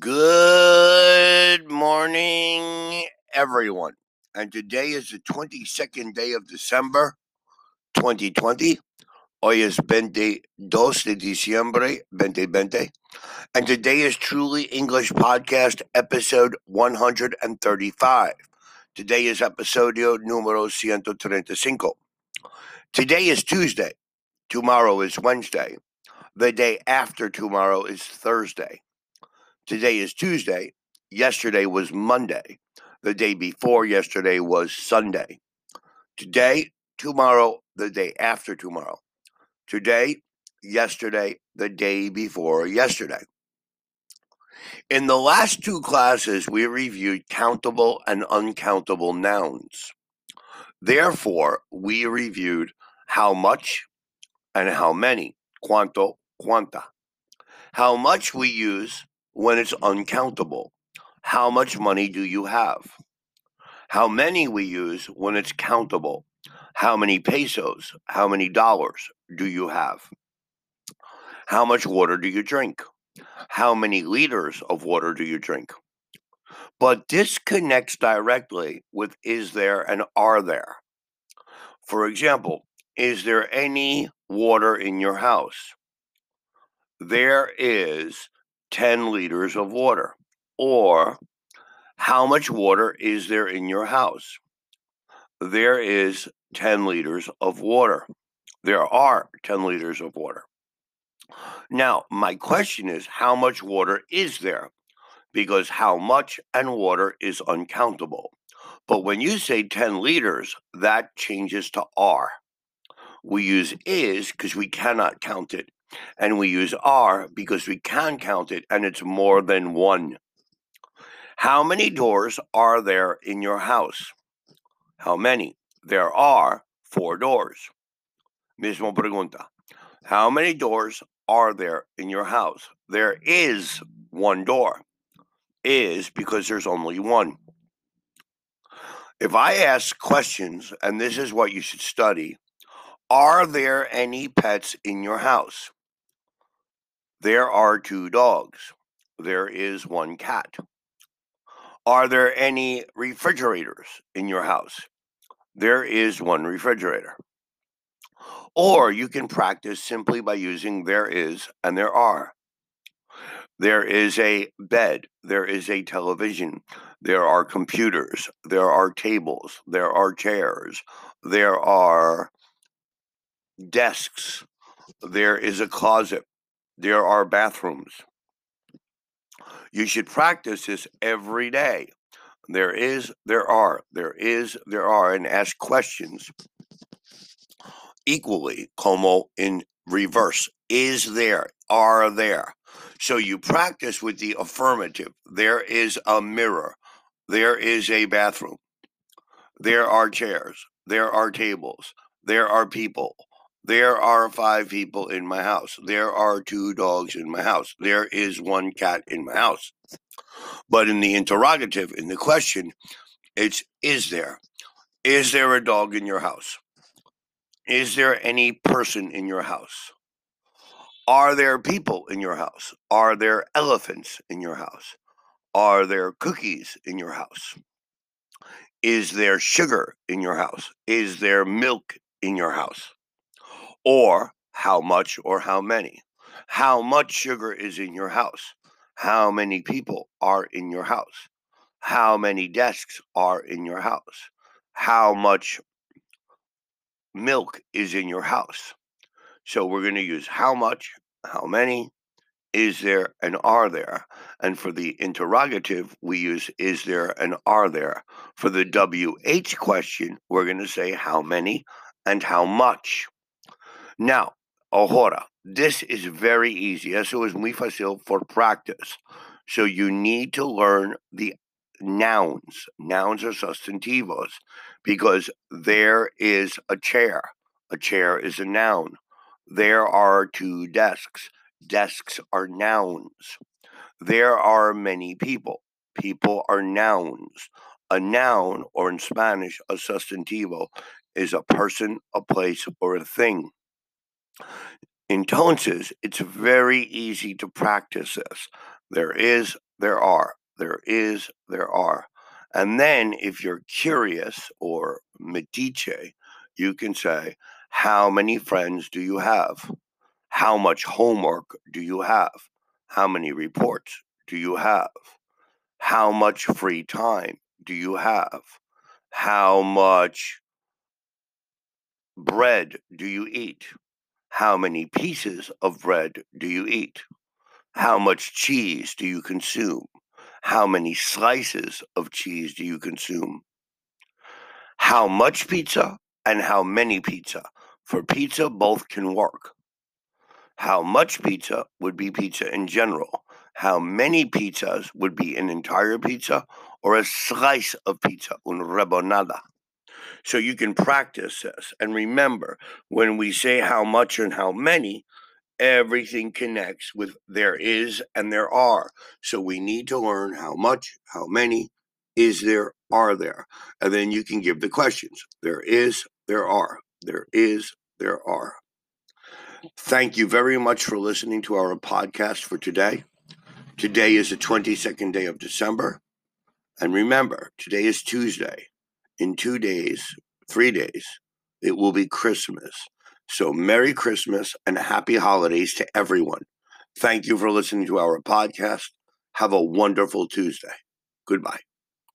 Good morning, everyone. And today is the 22nd day of December 2020. Hoy es 22 de diciembre 2020. And today is Truly English Podcast, episode 135. Today is episodio número 135. Today is Tuesday. Tomorrow is Wednesday. The day after tomorrow is Thursday. Today is Tuesday. Yesterday was Monday. The day before yesterday was Sunday. Today, tomorrow, the day after tomorrow. Today, yesterday, the day before yesterday. In the last two classes, we reviewed countable and uncountable nouns. Therefore, we reviewed how much and how many, cuánto, cuánta. How much we use when it's uncountable. How much money do you have? How many we use when it's countable. How many pesos, how many dollars do you have? How much water do you drink? How many liters of water do you drink? But this connects directly with is there and are there. For example, is there any water in your house? There is 10 liters of water? Or how much water is there in your house? There is 10 liters of water. There are 10 liters of water. Now, my question is how much water is there? Because how much and water is uncountable. But when you say 10 liters, that changes to are. We use is because we cannot count it and we use are because we can count it and it's more than one. How many doors are there in your house? How many? There are four doors. Mismo pregunta. How many doors are there in your house? There is one door. Is because there's only one. If I ask questions, and this is what you should study, are there any pets in your house? There are two dogs. There is one cat. Are there any refrigerators in your house? There is one refrigerator. Or you can practice simply by using there is and there are. There is a bed. There is a television. There are computers. There are tables. There are chairs. There are desks. There is a closet. There are bathrooms. You should practice this every day. There is, there are, there is, there are, and ask questions equally, como in reverse. Is there, are there. So you practice with the affirmative. There is a mirror. There is a bathroom. There are chairs. There are tables. There are people. There are five people in my house. There are two dogs in my house. There is one cat in my house. But in the interrogative, in the question, it's is there? Is there a dog in your house? Is there any person in your house? Are there people in your house? Are there elephants in your house? Are there cookies in your house? Is there sugar in your house? Is there milk in your house? Or how much or how many. How much sugar is in your house? How many people are in your house? How many desks are in your house? How much milk is in your house? So we're going to use how much, how many, is there, and are there. And for the interrogative, we use is there and are there. For the WH question, we're going to say how many and how much. Now, ahora, this is very easy. Eso es muy fácil for practice. So you need to learn the nouns. Nouns are sustantivos because there is a chair. A chair is a noun. There are two desks. Desks are nouns. There are many people. People are nouns. A noun, or in Spanish, a sustantivo, is a person, a place, or a thing. Entonces, it's very easy to practice this. There is, there are. There is, there are. And then if you're curious or metiche, you can say, How many friends do you have? How much homework do you have? How many reports do you have? How much free time do you have? How much bread do you eat? How many pieces of bread do you eat? How much cheese do you consume? How many slices of cheese do you consume? How much pizza and how many pizza? For pizza, both can work. How much pizza would be pizza in general? How many pizzas would be an entire pizza or a slice of pizza, un rebonada? So you can practice this. And remember, when we say how much and how many, everything connects with there is and there are. So we need to learn how much, how many, is there, are there. And then you can give the questions. There is, there are. There is, there are. Thank you very much for listening to our podcast for today. Today is the 22nd day of December. And remember, today is Tuesday. In two days, three days, it will be Christmas. So, Merry Christmas and Happy Holidays to everyone. Thank you for listening to our podcast. Have a wonderful Tuesday. Goodbye.